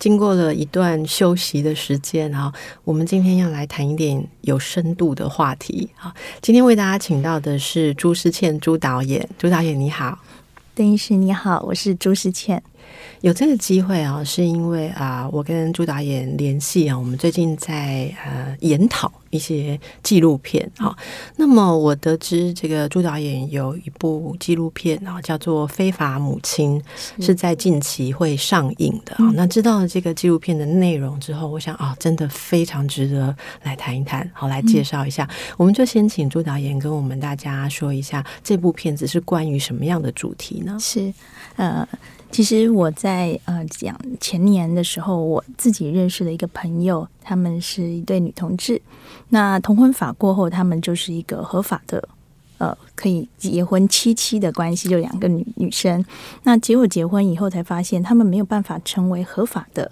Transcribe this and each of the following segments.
经过了一段休息的时间啊，我们今天要来谈一点有深度的话题啊。今天为大家请到的是朱诗倩朱导演，朱导演你好，邓医师你好，我是朱诗倩。有这个机会啊，是因为啊，我跟朱导演联系啊，我们最近在呃研讨一些纪录片啊。那么我得知这个朱导演有一部纪录片啊，叫做《非法母亲》，是在近期会上映的啊。那知道了这个纪录片的内容之后，我想啊，真的非常值得来谈一谈，好来介绍一下。我们就先请朱导演跟我们大家说一下，这部片子是关于什么样的主题呢？是呃。其实我在呃讲前年的时候，我自己认识了一个朋友，他们是一对女同志。那同婚法过后，他们就是一个合法的呃可以结婚妻妻的关系，就两个女女生。那结果结婚以后才发现，他们没有办法成为合法的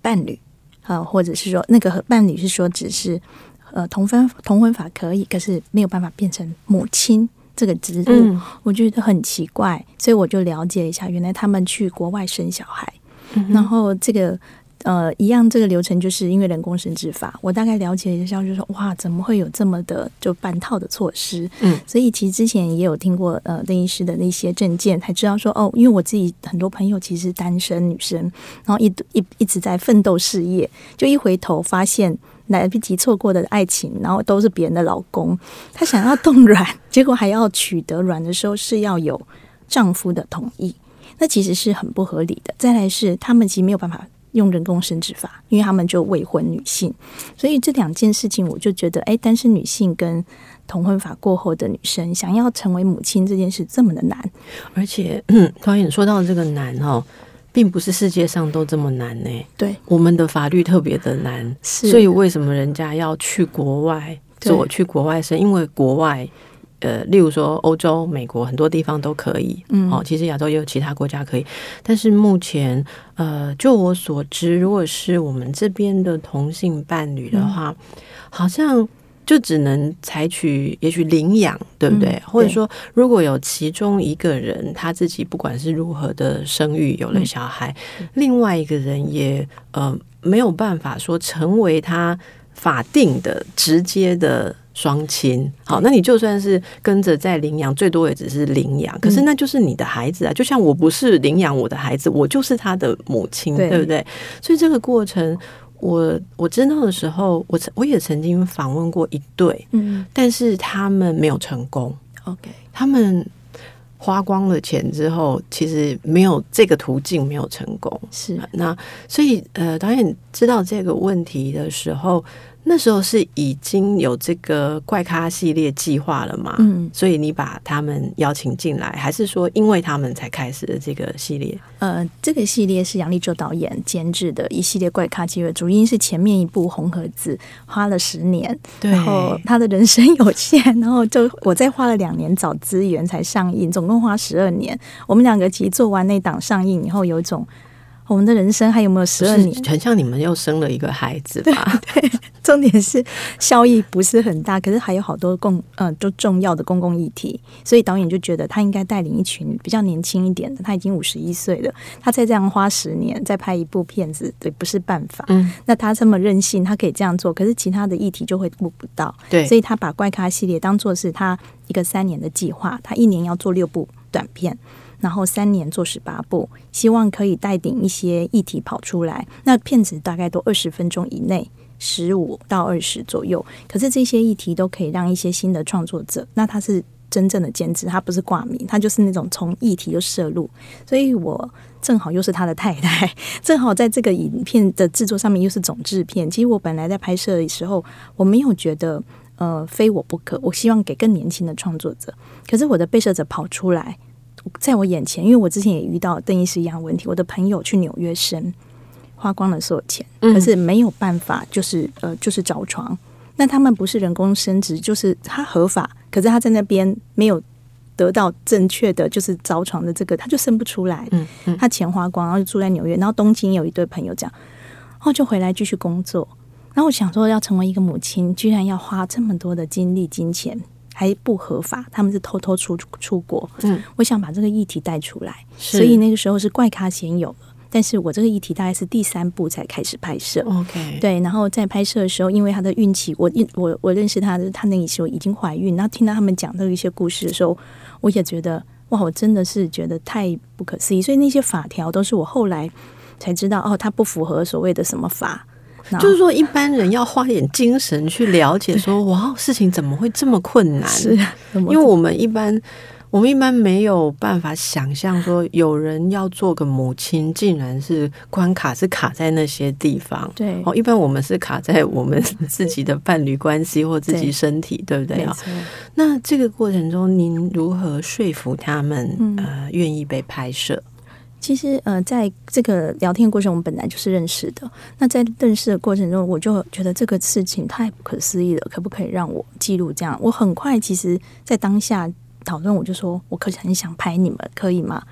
伴侣啊、呃，或者是说那个伴侣是说只是呃同婚同婚法可以，可是没有办法变成母亲。这个职务我觉得很奇怪，嗯，所以我就了解一下，原来他们去国外生小孩，嗯、然后这个呃一样，这个流程就是因为人工生殖法，我大概了解一下，就说哇，怎么会有这么的就半套的措施？嗯，所以其实之前也有听过呃邓医师的那些证件，才知道说哦，因为我自己很多朋友其实单身女生，然后一一一直在奋斗事业，就一回头发现。来不及错过的爱情，然后都是别人的老公。她想要冻卵，结果还要取得卵的时候是要有丈夫的同意，那其实是很不合理的。再来是他们其实没有办法用人工生殖法，因为他们就未婚女性。所以这两件事情，我就觉得，哎，单身女性跟同婚法过后的女生想要成为母亲这件事这么的难，而且，导演说到这个难哦。并不是世界上都这么难呢、欸。对，我们的法律特别的难，所以为什么人家要去国外做，去国外生？因为国外，呃，例如说欧洲、美国很多地方都可以。嗯，哦，其实亚洲也有其他国家可以，但是目前，呃，就我所知，如果是我们这边的同性伴侣的话，嗯、好像。就只能采取，也许领养，对不对？嗯、对，或者说，如果有其中一个人他自己不管是如何的生育有了小孩，嗯、另外一个人也呃没有办法说成为他法定的直接的双亲。好，那你就算是跟着在领养，最多也只是领养。可是那就是你的孩子啊，就像我不是领养我的孩子，我就是他的母亲，对，对不对？所以这个过程。我我知道的时候，我曾我也曾经访问过一对，嗯，但是他们没有成功。OK，他们花光了钱之后，其实没有这个途径，没有成功。是那，所以呃，导演知道这个问题的时候。那时候是已经有这个怪咖系列计划了嘛？嗯，所以你把他们邀请进来，还是说因为他们才开始的这个系列？呃，这个系列是杨立洲导演监制的一系列怪咖系列，主因是前面一部《红盒子》花了十年，对，然后他的人生有限，然后就我再花了两年找资源才上映，总共花十二年。我们两个其实做完那档上映以后，有一种。我们的人生还有没有十二年？很像你们又生了一个孩子吧？对，对，重点是效益不是很大，可是还有好多共呃，都重要的公共议题，所以导演就觉得他应该带领一群比较年轻一点的，他已经五十一岁了，他再这样花十年再拍一部片子，对，不是办法。嗯，那他这么任性，他可以这样做，可是其他的议题就会顾不到。对，所以他把怪咖系列当做是他一个三年的计划，他一年要做六部短片。然后三年做十八部，希望可以带领一些议题跑出来。那片子大概都二十分钟以内，十五到二十左右。可是这些议题都可以让一些新的创作者，那他是真正的兼职，他不是挂名，他就是那种从议题就摄入。所以我正好又是他的太太，正好在这个影片的制作上面又是总制片。其实我本来在拍摄的时候，我没有觉得呃非我不可，我希望给更年轻的创作者。可是我的被摄者跑出来。在我眼前，因为我之前也遇到邓医师一样的问题。我的朋友去纽约生，花光了所有钱，可是没有办法，就是呃，就是着床。那他们不是人工生殖，就是他合法，可是他在那边没有得到正确的就是着床的这个，他就生不出来。嗯嗯，他钱花光，然后就住在纽约，然后东京有一对朋友这样，然后就回来继续工作。然后我想说，要成为一个母亲，居然要花这么多的精力、金钱，还不合法，他们是偷偷出出国。嗯，我想把这个议题带出来，所以那个时候是怪咖先有了。但是我这个议题大概是第三部才开始拍摄，OK，对，然后在拍摄的时候，因为他的孕期，我我我认识他的，他那个时候已经怀孕，然后听到他们讲的一些故事的时候，我也觉得哇，我真的是觉得太不可思议，所以那些法条都是我后来才知道，哦，他不符合所谓的什么法，就是说一般人要花点精神去了解说，说哇，事情怎么会这么困难？是，因为我们一般。我们一般没有办法想象说，有人要做个母亲，竟然是关卡是卡在那些地方。对，哦，一般我们是卡在我们自己的伴侣关系或自己身体，对，对不对啊？那这个过程中，您如何说服他们，嗯、呃，愿意被拍摄？其实，呃，在这个聊天过程，我们本来就是认识的。那在认识的过程中，我就觉得这个事情太不可思议了，可不可以让我记录这样？我很快，其实，在当下。讨论，我就说，我可很想拍你们，可以吗？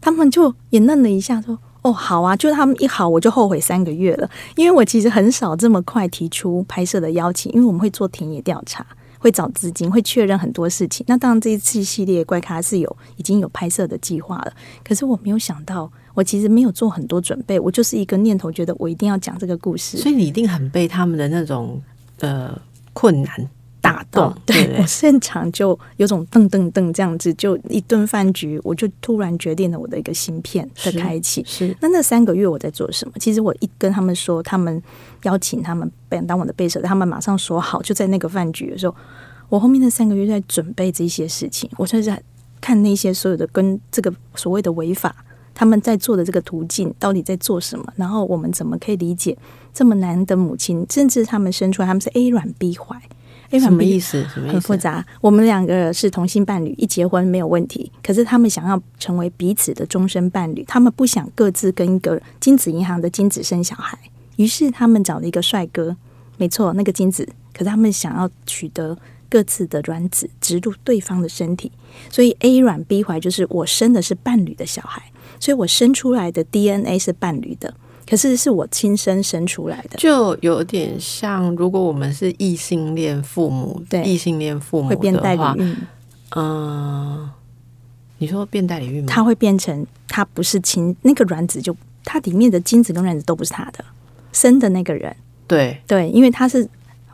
他们就也愣了一下，说：“哦，好啊。”就他们一好，我就后悔三个月了，因为我其实很少这么快提出拍摄的邀请，因为我们会做田野调查，会找资金，会确认很多事情。那当然，这一次系列怪咖是有已经有拍摄的计划了，可是我没有想到，我其实没有做很多准备，我就是一个念头，觉得我一定要讲这个故事，所以你一定很被他们的那种呃困难。打动，对，对我现场就有种噔噔噔这样子，就一顿饭局，我就突然决定了我的一个芯片的开启。是，那那三个月我在做什么？其实我一跟他们说，他们邀请他们当我的背手，他们马上说好。就在那个饭局的时候，我后面那三个月在准备这些事情，我就在看那些所有的跟这个所谓的违法，他们在做的这个途径到底在做什么，然后我们怎么可以理解这么难的母亲，甚至他们生出来他们是 A 卵 B 怀。什么意思？很复杂。我们两个是同性伴侣，一结婚没有问题。可是他们想要成为彼此的终身伴侣，他们不想各自跟一个精子银行的精子生小孩，于是他们找了一个帅哥，没错，那个精子。可是他们想要取得各自的卵子植入对方的身体，所以 A 卵 B 怀就是我生的是伴侣的小孩，所以我生出来的 DNA 是伴侣的。可是是我亲身生出来的，就有点像，如果我们是异性恋父母，对异性恋父母会变代理孕。嗯、呃，你说变代理孕吗？他会变成他不是亲那个卵子就，就它里面的精子跟卵子都不是他的生的那个人。对对，因为他是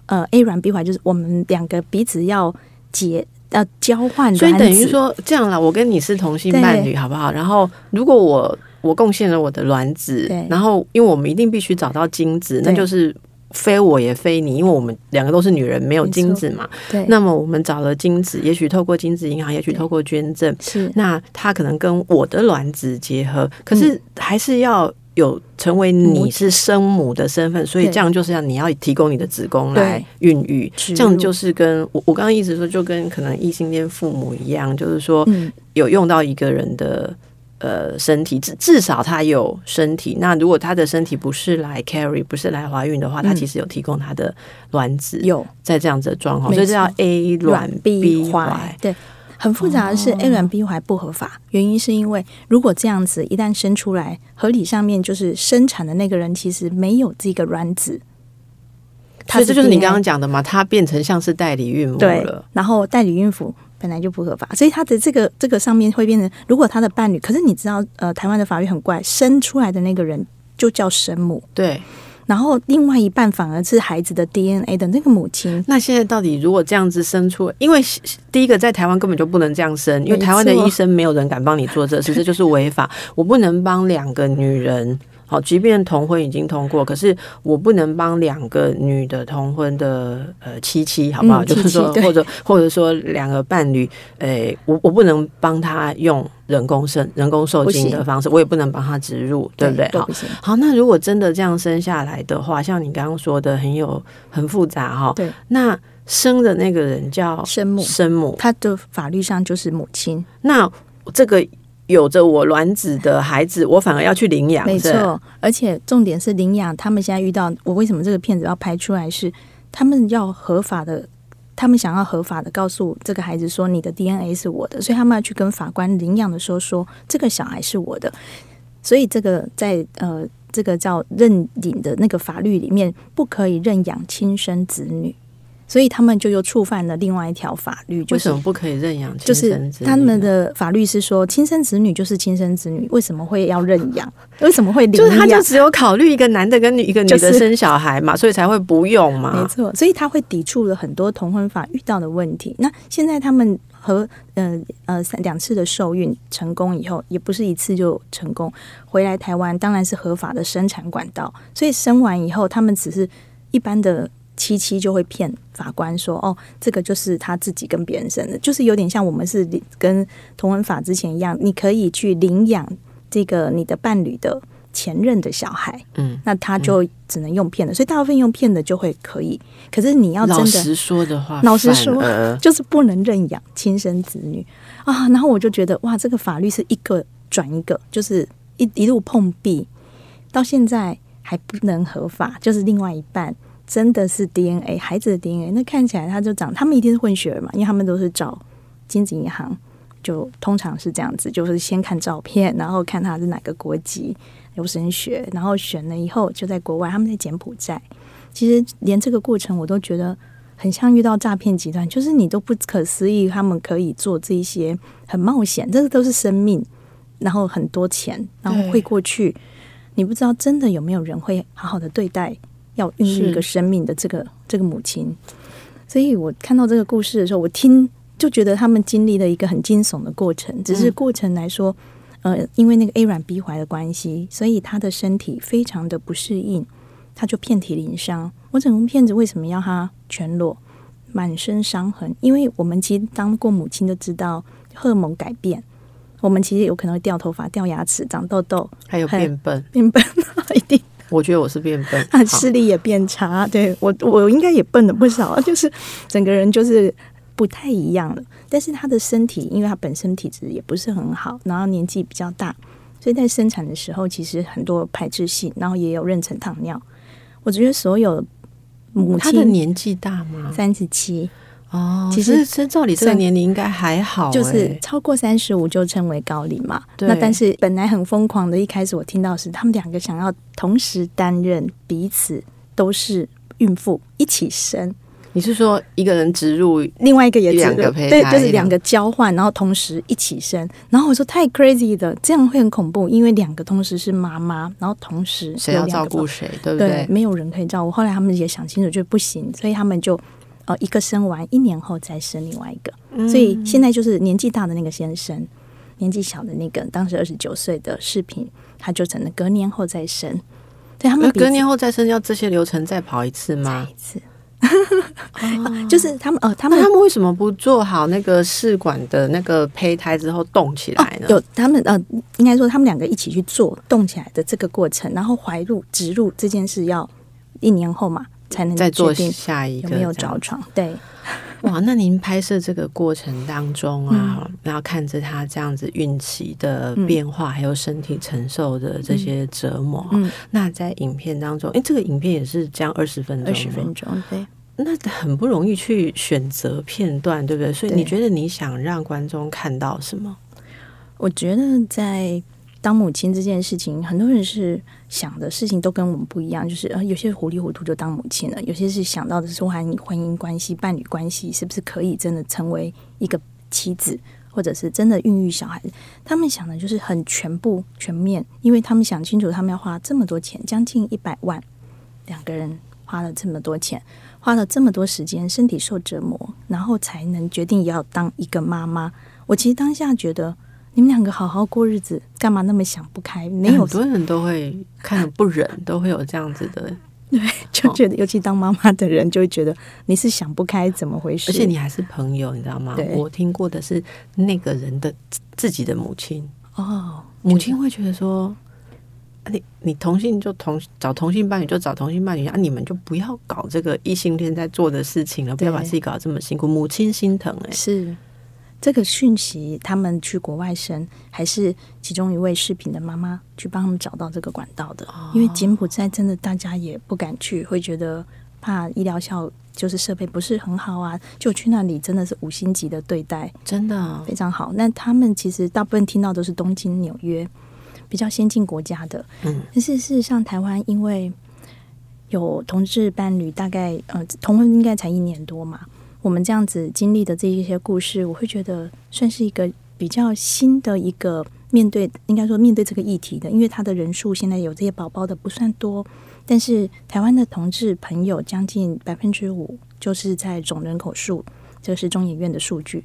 呃 A 卵 B 怀，就是我们两个彼此要结要交换，所以等于说这样啦，我跟你是同性伴侣，好不好？然后如果我。我贡献了我的卵子，然后因为我们一定必须找到精子，那就是非我也非你，因为我们两个都是女人，没有精子嘛。对，那么我们找了精子，也许透过精子银行，也许透过捐赠，是。那他可能跟我的卵子结合，可是还是要有成为你是生母的身份，所以这样就是要你要提供你的子宫来孕育，这样就是跟我我刚刚一直说，就跟可能异性恋父母一样，就是说有用到一个人的。呃，身体至至少他有身体。那如果他的身体不是来 carry，不是来怀孕的话，嗯、他其实有提供他的卵子。有在这样子的状况，所以这叫 A 卵 B 怀。对，很复杂的是 A 卵 B 怀不合法，哦，原因是因为如果这样子一旦生出来，合理上面就是生产的那个人其实没有这个卵子。所以这就是你刚刚讲的嘛，他变成像是代理孕妇了。对，然后代理孕妇。本来就不合法，所以他的这个这个上面会变成，如果他的伴侣，可是你知道，呃，台湾的法律很怪，生出来的那个人就叫生母，对，然后另外一半反而是孩子的 DNA 的那个母亲。那现在到底如果这样子生出，因为第一个在台湾根本就不能这样生，因为台湾的医生没有人敢帮你做这事，这就是违法。我不能帮两个女人。好，即便同婚已经通过，可是我不能帮两个女的同婚的呃妻妻，好不好？嗯、就是说，或者或者说两个伴侣，诶、欸，我我不能帮他用人工生人工受精的方式，我也不能帮他植入，对不对？好，好，那如果真的这样生下来的话，像你刚刚说的，很有很复杂哈。对，那生的那个人叫生母，生母，他的法律上就是母亲。那这个。有着我卵子的孩子，我反而要去领养。没错，而且重点是领养。他们现在遇到我，为什么这个片子要拍出来？是他们要合法的，他们想要合法的告诉这个孩子说，你的 DNA 是我的，所以他们要去跟法官领养的时候说，这个小孩是我的。所以这个在呃，这个叫认领的那个法律里面，不可以认养亲生子女。所以他们就又触犯了另外一条法律，就是，为什么不可以认养？就是他们的法律是说，亲生子女就是亲生子女，为什么会要认养？为什么会领养？就是他就只有考虑一个男的跟女一个女的生小孩嘛，就是，所以才会不用嘛。没错，所以他会抵触了很多同婚法遇到的问题。那现在他们和呃呃三两次的受孕成功以后，也不是一次就成功，回来台湾当然是合法的生产管道。所以生完以后，他们只是一般的。七七就会骗法官说：“哦，这个就是他自己跟别人生的，就是有点像我们是跟同婚法之前一样，你可以去领养这个你的伴侣的前任的小孩，嗯，那他就只能用骗的，所以大部分用骗的就会可以。可是你要真的老实说的话，老实说就是不能认养亲生子女啊。然后我就觉得哇，这个法律是一个转一个，就是一一路碰壁，到现在还不能合法，就是另外一半。”真的是 DNA 孩子的 DNA，那看起来他就长，他们一定是混血儿嘛，因为他们都是找精子银行，就通常是这样子，就是先看照片，然后看他是哪个国籍，有神学，然后选了以后就在国外，他们在柬埔寨。其实连这个过程我都觉得很像遇到诈骗集团，就是你都不可思议，他们可以做这些很冒险，这个都是生命，然后很多钱，然后汇过去，你不知道真的有没有人会好好的对待。要孕育一个生命的这个这个母亲，所以我看到这个故事的时候，我听就觉得他们经历了一个很惊悚的过程。只是过程来说，呃，因为那个 A 软 B 怀的关系，所以他的身体非常的不适应，他就遍体鳞伤。我整部片子为什么要他全裸、满身伤痕？因为我们其实当过母亲都知道，荷尔蒙改变，我们其实有可能会掉头发、掉牙齿、长痘痘，还有变笨、变笨，一定。我觉得我是变笨，啊视力也变差。对我，我应该也笨了不少，就是整个人就是不太一样了。但是他的身体，因为他本身体质也不是很好，然后年纪比较大，所以在生产的时候其实很多排斥性，然后也有妊娠糖尿。我觉得所有母亲，他的年纪大吗？三十七。哦，其实是照理这个年龄应该还好，就是超过三十五就称为高龄嘛。那但是本来很疯狂的，一开始我听到是他们两个想要同时担任彼此都是孕妇一起生。你是说一个人植入，另外一个也植入，两个胚胎，对，就是两个交换，然后同时一起生。然后我说太 crazy 的，这样会很恐怖，因为两个同时是妈妈，然后同时谁要照顾谁，对不对？对，没有人可以照顾。后来他们也想清楚，就不行，所以他们就。哦，一个生完一年后再生另外一个，嗯，所以现在就是年纪大的那个先生，年纪小的那个当时二十九岁的视频，他就只能隔年后再生。对他们隔年后再生要这些流程再跑一次吗？再一次，就是他们呃，他们他们为什么不做好那个试管的那个胚胎之后动起来呢？哦，有他们呃，应该说他们两个一起去做动起来的这个过程，然后怀入植入这件事要一年后嘛。才能再做下一个有没有着床？对，哇，那您拍摄这个过程当中啊，嗯、然后看着他这样子孕期的变化，嗯、还有身体承受的这些折磨，嗯，那在影片当中，哎，这个影片也是这样二十分钟，二十分钟，对，那很不容易去选择片段，对不对？所以你觉得你想让观众看到什么？我觉得在。当母亲这件事情，很多人是想的事情都跟我们不一样，就是呃，有些糊里糊涂就当母亲了，有些是想到的是婚婚姻关系、伴侣关系，是不是可以真的成为一个妻子，或者是真的孕育小孩？他们想的就是很全部全面，因为他们想清楚，他们要花这么多钱，将近一百万，两个人花了这么多钱，花了这么多时间，身体受折磨，然后才能决定要当一个妈妈。我其实当下觉得。你们两个好好过日子，干嘛那么想不开？没有，很多人都会看着不忍，都会有这样子的，对，就觉得，尤其当妈妈的人就会觉得你是想不开，怎么回事？而且你还是朋友，你知道吗？我听过的是那个人的自己的母亲哦，母亲会觉得说，你你同性就同找同性伴侣就找同性伴侣啊，你们就不要搞这个异性恋在做的事情了，不要把自己搞得这么辛苦。母亲心疼哎、欸，是。这个讯息，他们去国外生，还是其中一位视频的妈妈去帮他们找到这个管道的。哦、因为柬埔寨真的大家也不敢去，会觉得怕医疗效就是设备不是很好啊，就去那里真的是五星级的对待，真的非常好。那他们其实大部分听到都是东京、纽约比较先进国家的，嗯，但是事实上台湾因为有同志伴侣，大概呃同婚应该才一年多嘛。我们这样子经历的这一些故事，我会觉得算是一个比较新的一个面对，应该说面对这个议题的，因为他的人数现在有这些宝宝的不算多，但是台湾的同志朋友将近百分之五，就是在总人口数，这是中研院的数据，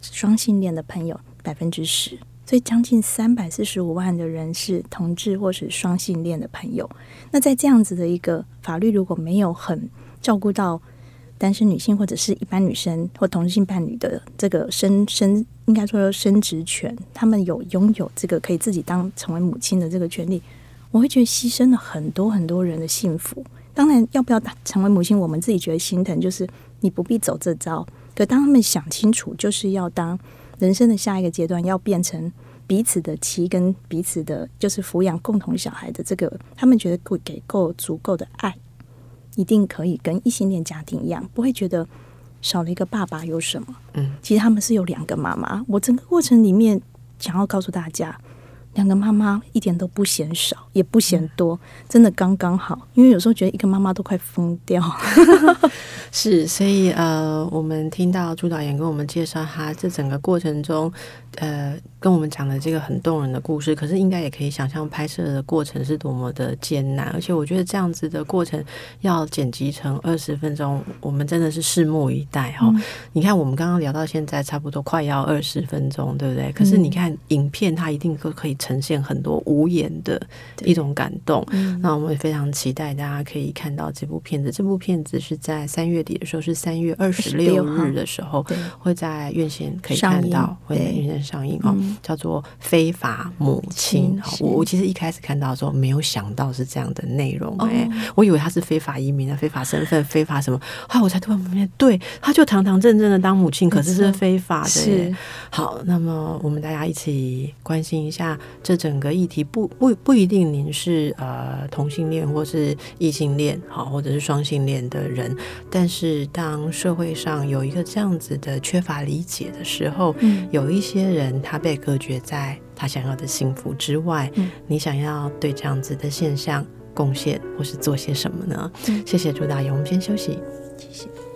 双性恋的朋友百分之十，所以将近三百四十五万的人是同志或是双性恋的朋友。那在这样子的一个法律如果没有很照顾到。单身女性或者是一般女生或同性伴侣的这个生生，应该说生殖权，他们有拥有这个可以自己当成为母亲的这个权利，我会觉得牺牲了很多很多人的幸福。当然，要不要成为母亲，我们自己觉得心疼，就是你不必走这招。可当他们想清楚，就是要当人生的下一个阶段，要变成彼此的妻跟彼此的，就是抚养共同小孩的这个，他们觉得会给够足够的爱。一定可以跟异性恋家庭一样，不会觉得少了一个爸爸有什么？嗯，其实他们是有两个妈妈。我整个过程里面想要告诉大家，两个妈妈一点都不嫌少，也不嫌多，嗯、真的刚刚好。因为有时候觉得一个妈妈都快疯掉。是，所以呃，我们听到朱导演跟我们介绍他这整个过程中，呃。跟我们讲的这个很动人的故事，可是应该也可以想象拍摄的过程是多么的艰难，而且我觉得这样子的过程要剪辑成二十分钟，我们真的是拭目以待哈。嗯、你看，我们刚刚聊到现在，差不多快要二十分钟，对不对？可是你看影片，它一定都可以呈现很多无言的一种感动。嗯、那我们也非常期待大家可以看到这部片子。这部片子是在三月底的时候，是三月二十六日的时候会在院线可以看到，会在院线上映哦。叫做非法母亲，我我其实一开始看到的时候没有想到是这样的内容，哎，我以为他是非法移民啊，非法身份，非法什么，后来我才突然发现，对，他就堂堂正正的当母亲，可是是非法的。是，好，那么我们大家一起关心一下这整个议题，不不不一定您是呃同性恋或是异性恋，好，或者是双性恋的人，但是当社会上有一个这样子的缺乏理解的时候，嗯，有一些人他被隔绝在他想要的幸福之外，嗯、你想要对这样子的现象贡献或是做些什么呢？嗯、谢谢朱导演，我们先休息。谢谢。